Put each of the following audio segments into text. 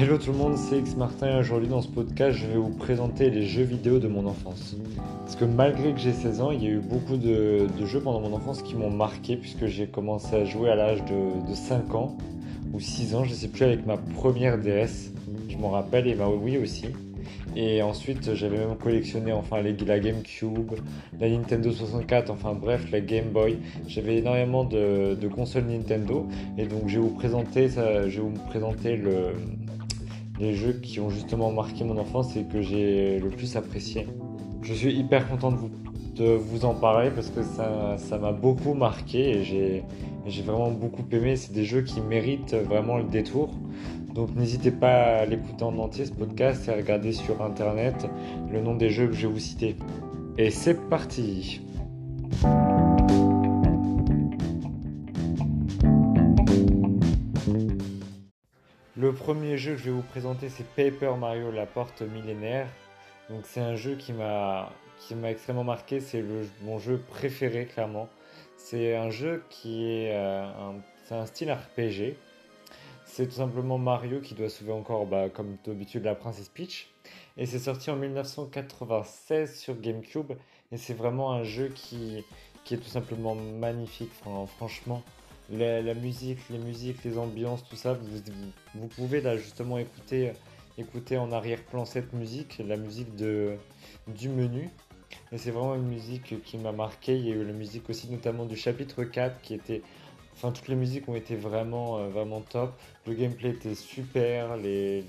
Hello tout le monde, c'est X Martin et aujourd'hui dans ce podcast je vais vous présenter les jeux vidéo de mon enfance. Parce que malgré que j'ai 16 ans, il y a eu beaucoup de, jeux pendant mon enfance qui m'ont marqué puisque j'ai commencé à jouer à l'âge de, 5 ans ou 6 ans, je sais plus, avec ma première DS, je m'en rappelle, et ma Wii aussi. Et ensuite j'avais même collectionné enfin les, la GameCube, la Nintendo 64, enfin bref la Game Boy. J'avais énormément de, de, consoles Nintendo et donc je vais vous présenter, ça, je vais vous présenter le, les jeux qui ont justement marqué mon enfance et que j'ai le plus apprécié. Je suis hyper content de vous, de vous en parler parce que ça m'a beaucoup marqué et j'ai vraiment beaucoup aimé. C'est des jeux qui méritent vraiment le détour. Donc n'hésitez pas à l'écouter en entier ce podcast et à regarder sur internet le nom des jeux que je vais vous citer. Et c'est parti Le premier jeu que je vais vous présenter, c'est Paper Mario La Porte Millénaire. Donc c'est un jeu qui m'a qui m'a extrêmement marqué, c'est mon jeu préféré clairement. C'est un jeu qui est euh, un, style RPG. C'est tout simplement Mario qui doit sauver encore, bah, comme d'habitude, la princesse Peach. Et c'est sorti en 1996 sur GameCube. Et c'est vraiment un jeu qui, qui est tout simplement magnifique, franchement la, musique, les musiques, les ambiances, tout ça, vous, pouvez là justement écouter, écouter en arrière-plan cette musique, la musique de, du menu. Et c'est vraiment une musique qui m'a marqué. Il y a eu la musique aussi notamment du chapitre 4 qui était... Enfin, toutes les musiques ont été vraiment, euh, vraiment top. Le gameplay était super, les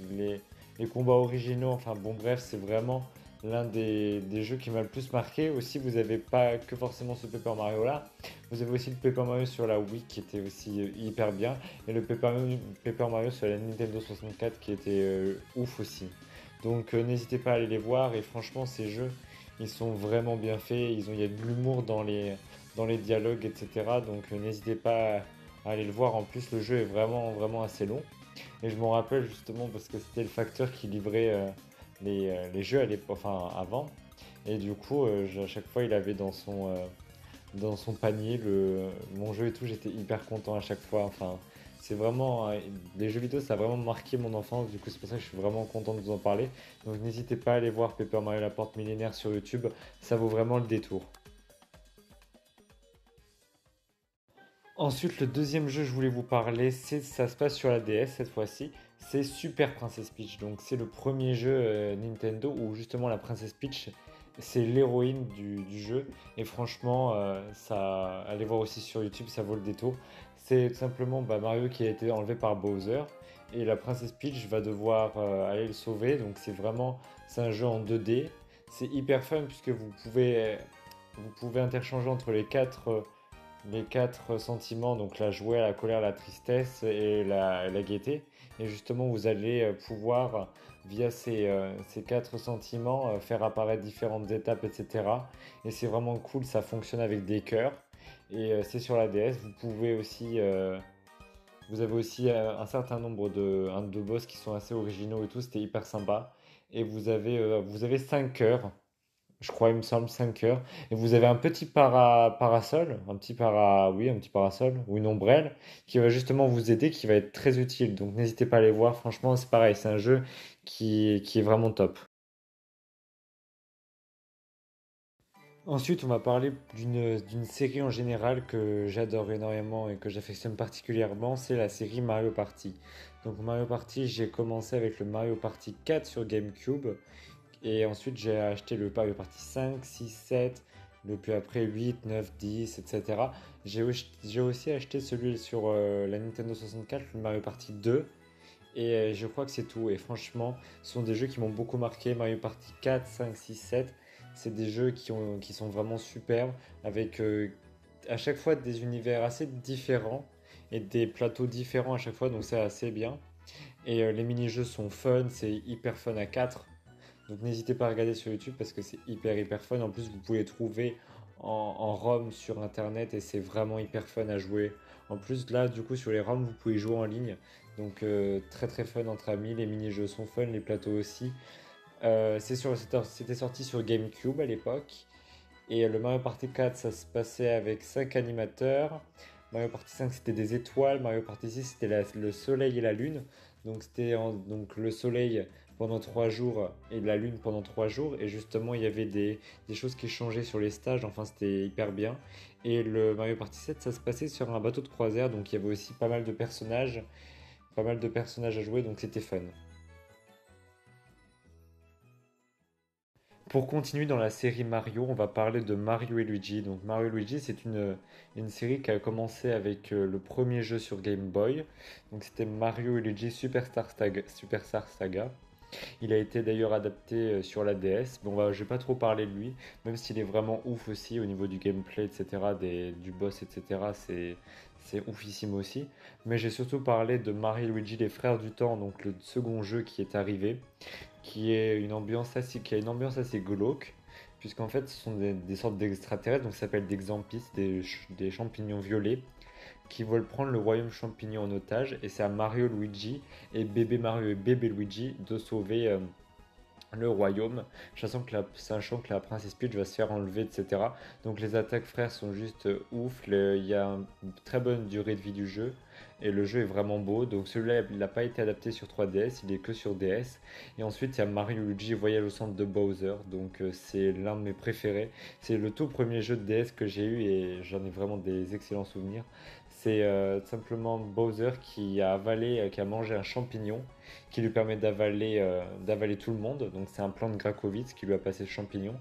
combats originaux, enfin bon bref, c'est vraiment l'un des, jeux qui m'a le plus marqué. Aussi, vous n'avez pas que forcément ce Paper Mario là. Vous avez aussi le Paper Mario sur la Wii qui était aussi euh, hyper bien. Et le Paper, Mario sur la Nintendo 64 qui était euh, ouf aussi. Donc euh, n'hésitez pas à aller les voir. Et franchement, ces jeux, ils sont vraiment bien faits. Ils ont, il y a de l'humour dans les, dans les dialogues, etc. Donc n'hésitez pas à aller le voir. En plus, le jeu est vraiment, vraiment assez long. Et je m'en rappelle justement parce que c'était le facteur qui livrait les, euh, les jeux enfin, avant. Et du coup, euh, à chaque fois, il avait dans son, euh, dans son panier le, mon jeu et tout. J'étais hyper content à chaque fois. Enfin, c'est vraiment les jeux vidéo ça a vraiment marqué mon enfance du coup c'est pour ça que je suis vraiment content de vous en parler donc n'hésitez pas à aller voir Paper Mario la porte millénaire sur YouTube ça vaut vraiment le détour Ensuite, le deuxième jeu que je voulais vous parler, ça se passe sur la DS cette fois-ci. C'est Super Princess Peach. Donc, c'est le premier jeu euh, Nintendo où justement la Princesse Peach, c'est l'héroïne du, jeu. Et franchement, euh, ça, allez voir aussi sur YouTube, ça vaut le détour. C'est tout simplement bah, Mario qui a été enlevé par Bowser et la Princesse Peach va devoir euh, aller le sauver. Donc, c'est vraiment, c'est un jeu en 2D. C'est hyper fun puisque vous pouvez, vous pouvez interchanger entre les quatre les quatre sentiments, donc la joie, la colère, la tristesse et la, gaieté. Et justement, vous allez euh, pouvoir, via ces, euh, quatre sentiments, euh, faire apparaître différentes étapes, etc. Et c'est vraiment cool, ça fonctionne avec des cœurs. Et c'est sur la DS. Vous pouvez aussi... vous avez aussi un certain nombre de boss qui sont assez originaux et tout, c'était hyper sympa. Et vous avez, vous avez 5 cœurs je crois, il me semble, 5 heures. Et vous avez un petit parasol, un petit para, oui, un petit parasol ou une ombrelle qui va justement vous aider, qui va être très utile. Donc n'hésitez pas à aller voir. Franchement, c'est pareil, c'est un jeu qui, qui est vraiment top. Ensuite, on va parler d'une série en général que j'adore énormément et que j'affectionne particulièrement, c'est la série Mario Party. Donc Mario Party, j'ai commencé avec le Mario Party 4 sur GameCube et ensuite, j'ai acheté le Mario Party 5, 6, 7, le puis après 8, 9, 10, etc. J'ai aussi acheté celui sur euh, la Nintendo 64, le Mario Party 2. Et euh, je crois que c'est tout. Et franchement, ce sont des jeux qui m'ont beaucoup marqué. Mario Party 4, 5, 6, 7. C'est des jeux qui, ont, qui sont vraiment superbes. Avec euh, à chaque fois des univers assez différents. Et des plateaux différents à chaque fois. Donc c'est assez bien. Et les mini-jeux sont fun. C'est hyper fun à 4. Donc n'hésitez pas à regarder sur YouTube parce que c'est hyper hyper fun. En plus, vous pouvez trouver en, ROM sur internet et c'est vraiment hyper fun à jouer. En plus, là, du coup, sur les ROM, vous pouvez jouer en ligne. Donc euh, très très fun entre amis. Les mini-jeux sont fun, les plateaux aussi. Euh, c'était sorti sur GameCube à l'époque. Et le Mario Party 4, ça se passait avec 5 animateurs, Mario Party 5 c'était des étoiles, Mario Party 6 c'était le soleil et la lune. Donc c'était le soleil pendant trois jours et la lune pendant trois jours. Et justement, il y avait des, des choses qui changeaient sur les stages. Enfin, c'était hyper bien. Et le Mario Party 7, ça se passait sur un bateau de croisière. Donc il y avait aussi pas mal de personnages. Pas mal de personnages à jouer. Donc c'était fun. Pour continuer dans la série Mario, on va parler de Mario et Luigi. Donc Mario et Luigi, c'est une, une série qui a commencé avec euh, le premier jeu sur Game Boy. Donc c'était Mario et Luigi Superstar Saga. Superstar Saga. Il a été d'ailleurs adapté euh, sur la DS. Bon, bah, je vais pas trop parler de lui, même s'il est vraiment ouf aussi au niveau du gameplay, etc., du boss, etc. C'est oufissime aussi. Mais j'ai surtout parlé de Mario Luigi, les frères du temps, donc le second jeu qui est arrivé qui est une ambiance assez, qui a une ambiance assez glauque, puisqu'en fait ce sont des, sortes d'extraterrestres, donc ça s'appelle des Xampis, des, champignons violets, qui veulent prendre le royaume champignon en otage, et c'est à Mario Luigi et bébé Mario et bébé Luigi de sauver euh, le royaume, sachant que, la, princesse Peach va se faire enlever, etc. Donc les attaques frères sont juste euh, ouf, il y a une très bonne durée de vie du jeu, et le jeu est vraiment beau. Donc celui-là, il n'a pas été adapté sur 3DS, il est que sur DS. Et ensuite, il y a Mario Luigi Voyage au centre de Bowser. Donc euh, c'est l'un de mes préférés. C'est le tout premier jeu de DS que j'ai eu et j'en ai vraiment des excellents souvenirs. C'est euh, simplement Bowser qui a avalé, euh, qui a mangé un champignon qui lui permet d'avaler d'avaler tout le monde. Donc c'est un plan de Grakowitz qui lui a passé le champignon.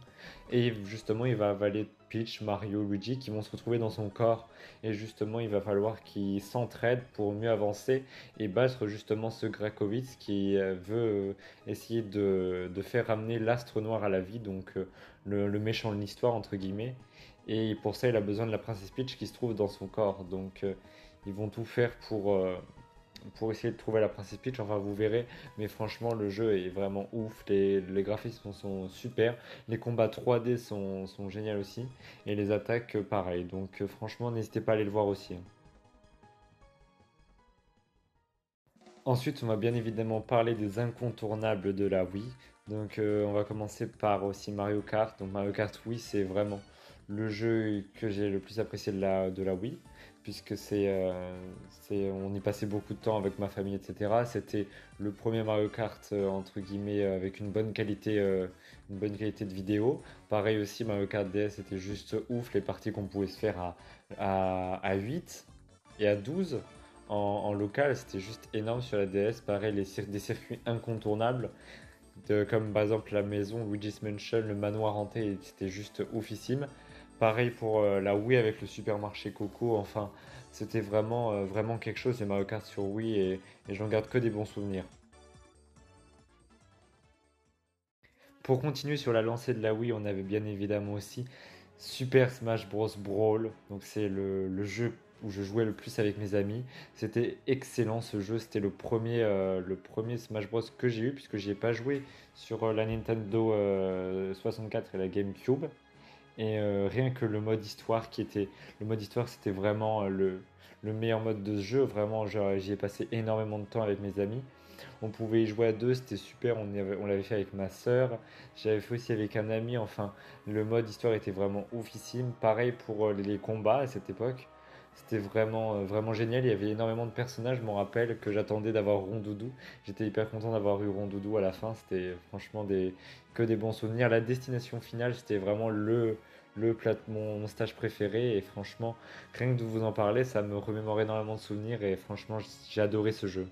Et justement, il va avaler Peach, Mario, Luigi qui vont se retrouver dans son corps. Et justement, il va falloir qu'ils s'entraident pour mieux avancer et battre justement ce Grakowitz qui euh, veut euh, essayer de, faire ramener l'astre noir à la vie, donc euh, le, le, méchant de l'histoire, entre guillemets. Et pour ça, il a besoin de la princesse Peach qui se trouve dans son corps. Donc, ils vont tout faire pour pour essayer de trouver la princesse Peach. Enfin, vous verrez. Mais franchement, le jeu est vraiment ouf. Les, graphismes sont, super. Les combats 3D sont, géniaux aussi. Et les attaques, pareil. Donc, euh, franchement, n'hésitez pas à aller le voir aussi. Hein. Ensuite, on va bien évidemment parler des incontournables de la Wii. Donc, euh, on va commencer par aussi Mario Kart. Donc, Mario Kart Wii, c'est vraiment le jeu que j'ai le plus apprécié de la Wii puisque euh, c'est, on y passait beaucoup de temps avec ma famille, etc. C'était le premier Mario Kart euh, entre guillemets avec une bonne qualité, euh, une bonne qualité de vidéo. Pareil aussi, Mario Kart DS c'était juste ouf, les parties qu'on pouvait se faire à, à, 8 et à 12 en, local, c'était juste énorme sur la DS. Pareil, les, des circuits incontournables. De, comme par exemple la maison Luigi's Mansion, le manoir hanté, c'était juste oufissime. Pareil pour euh, la Wii avec le supermarché Coco. Enfin, c'était vraiment, euh, vraiment quelque chose, les Mario Kart sur Wii, et, j'en garde que des bons souvenirs. Pour continuer sur la lancée de la Wii, on avait bien évidemment aussi Super Smash Bros. Brawl. Donc c'est le, jeu où je jouais le plus avec mes amis. C'était excellent ce jeu. C'était le premier, euh, Smash Bros. que j'ai eu puisque n'y ai pas joué sur la Nintendo 64 et la GameCube. Et euh, rien que le mode histoire qui était. Le mode histoire, c'était vraiment euh, le, le, meilleur mode de jeu. Vraiment, j'y ai passé énormément de temps avec mes amis. On pouvait y jouer à deux, c'était super. On, on l'avait fait avec ma soeur. J'avais fait aussi avec un ami. Enfin, le mode histoire était vraiment oufissime. Pareil pour euh, les combats à cette époque. C'était vraiment, vraiment génial. Il y avait énormément de personnages. Je me rappelle que j'attendais d'avoir Rondoudou. J'étais hyper content d'avoir eu Rondoudou à la fin. C'était franchement des, que des bons souvenirs. La destination finale, c'était vraiment le, mon, stage préféré. Et franchement, rien que de vous en parler, ça me remémore énormément de souvenirs. Et franchement, j'ai adoré ce jeu.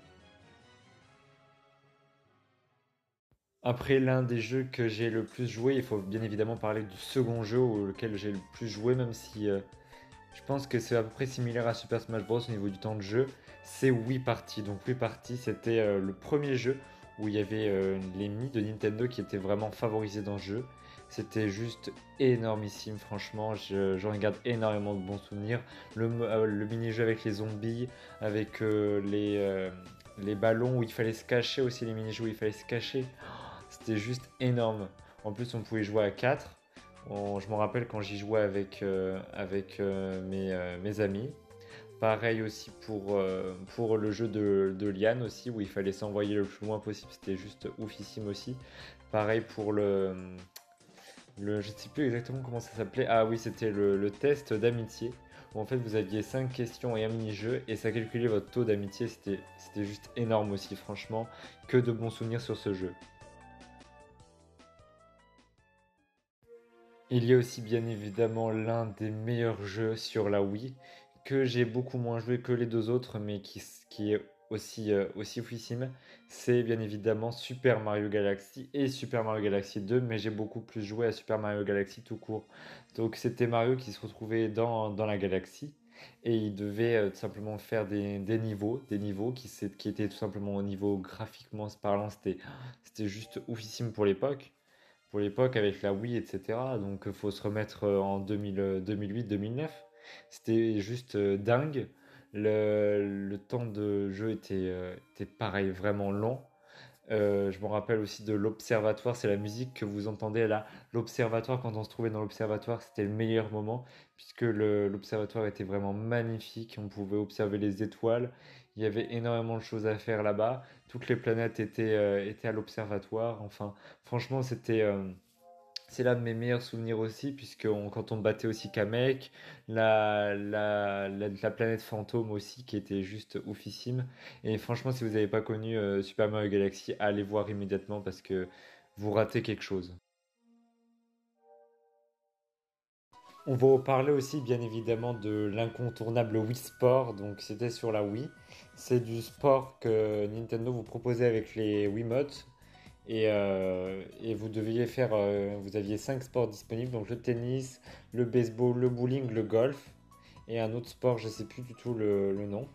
Après l'un des jeux que j'ai le plus joué, il faut bien évidemment parler du second jeu auquel j'ai le plus joué, même si euh, je pense que c'est à peu près similaire à Super Smash Bros au niveau du temps de jeu. C'est Wii Party. Donc Wii Party, c'était euh, le premier jeu où il y avait euh, les Mi de Nintendo qui étaient vraiment favorisés dans le jeu. C'était juste énormissime, franchement. J'en garde énormément de bons souvenirs. Le, euh, mini-jeu avec les zombies, avec les, les ballons où il fallait se cacher aussi, les mini-jeux où il fallait se cacher. C'était juste énorme. En plus, on pouvait jouer à 4. Je me rappelle quand j'y jouais avec, avec mes, mes amis. Pareil aussi pour, euh, le jeu de, de Liane aussi, où il fallait s'envoyer le plus loin possible, c'était juste oufissime aussi. Pareil pour le, le... Je ne sais plus exactement comment ça s'appelait. Ah oui, c'était le, test d'amitié, où en fait vous aviez 5 questions et un mini-jeu et ça calculait votre taux d'amitié. C'était juste énorme aussi, franchement. Que de bons souvenirs sur ce jeu. Il y a aussi bien évidemment l'un des meilleurs jeux sur la Wii que j'ai beaucoup moins joué que les deux autres, mais qui, est aussi, euh, aussi fouissime, c'est bien évidemment Super Mario Galaxy et Super Mario Galaxy 2, mais j'ai beaucoup plus joué à Super Mario Galaxy tout court. Donc c'était Mario qui se retrouvait dans, la galaxie et il devait euh, tout simplement faire des, des, niveaux, des niveaux qui, qui étaient tout simplement au niveau graphiquement parlant, c'était juste oufissime pour l'époque. Pour l'époque avec la Wii, etc. Donc il faut se remettre euh, en 2008-2009. C'était juste dingue. Le, temps de jeu était, euh, était pareil, vraiment long. Euh, je me rappelle aussi de l'observatoire, c'est la musique que vous entendez là. L'observatoire, quand on se trouvait dans l'observatoire, c'était le meilleur moment puisque l'observatoire était vraiment magnifique. On pouvait observer les étoiles. Il y avait énormément de choses à faire là-bas. Toutes les planètes étaient, euh, étaient à l'observatoire. Enfin, franchement, c'était c'est l'un de mes meilleurs souvenirs aussi, puisque quand on battait aussi Kamek, la, la, la, planète fantôme aussi, qui était juste oufissime. Et franchement, si vous n'avez pas connu euh, Super Mario Galaxy, allez voir immédiatement parce que vous ratez quelque chose. On va parler aussi bien évidemment de l'incontournable Wii Sport, donc c'était sur la Wii. C'est du sport que Nintendo vous proposait avec les Wiimotes et, euh, et, vous deviez faire, euh, vous aviez cinq sports disponibles, donc le tennis, le baseball, le bowling, le golf, et un autre sport, je sais plus du tout le, le nom.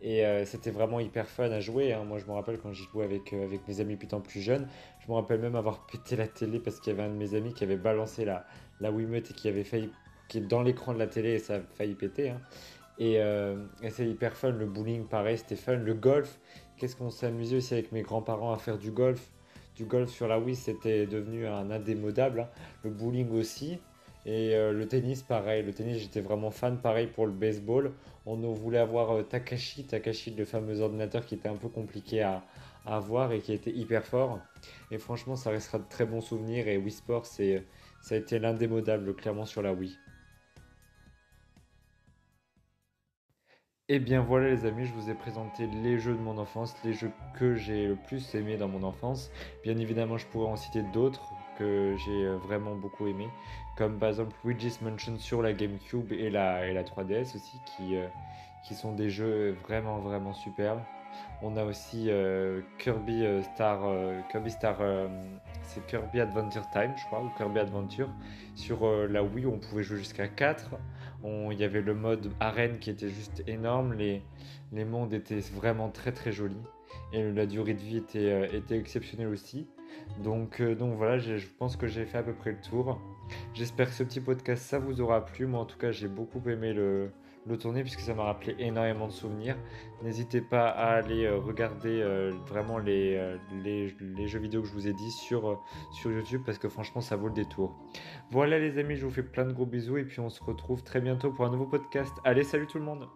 Et euh, c'était vraiment hyper fun à jouer. Hein. Moi, je me rappelle quand j'y jouais avec, avec mes amis putain plus jeunes, je me rappelle même avoir pété la télé parce qu'il y avait un de mes amis qui avait balancé la, la Wiimote et qui avait failli, qui est dans l'écran de la télé et ça a failli péter. Hein. Et, et c'est hyper fun. Le bowling, pareil, c'était fun. Le golf, qu'est-ce qu'on s'est amusé aussi avec mes grands-parents à faire du golf? Du golf sur la Wii, c'était devenu un indémodable. Hein. Le bowling aussi. Et euh, le tennis, pareil. Le tennis, j'étais vraiment fan. Pareil pour le baseball. On voulait avoir euh, Takashi. Takashi, le fameux ordinateur qui était un peu compliqué à, avoir et qui était hyper fort. Et franchement, ça restera de très bons souvenirs. Et Wii Sport, ça a été l'indémodable, clairement, sur la Wii. Et eh bien voilà les amis, je vous ai présenté les jeux de mon enfance, les jeux que j'ai le plus aimé dans mon enfance. Bien évidemment, je pourrais en citer d'autres que j'ai euh, vraiment beaucoup aimé, comme par exemple Luigi's Mansion sur la GameCube et la, la 3DS aussi, qui, euh, qui sont des jeux vraiment vraiment superbes. On a aussi euh, Kirby Star, Kirby Star, c'est Kirby Adventure Time, je crois, ou Kirby Adventure. Sur la Wii, on pouvait jouer jusqu'à 4 il y avait le mode arène qui était juste énorme, les, mondes étaient vraiment très très jolis et la durée de vie était, euh, exceptionnelle aussi. Donc, euh, donc voilà, je pense que j'ai fait à peu près le tour. J'espère que ce petit podcast ça vous aura plu. Moi en tout cas j'ai beaucoup aimé le, le tourner puisque ça m'a rappelé énormément de souvenirs. N'hésitez pas à aller euh, regarder euh, vraiment les, euh, les, jeux vidéo que je vous ai dit sur, sur YouTube parce que franchement ça vaut le détour. Voilà les amis, je vous fais plein de gros bisous et puis on se retrouve très bientôt pour un nouveau podcast. Allez, salut tout le monde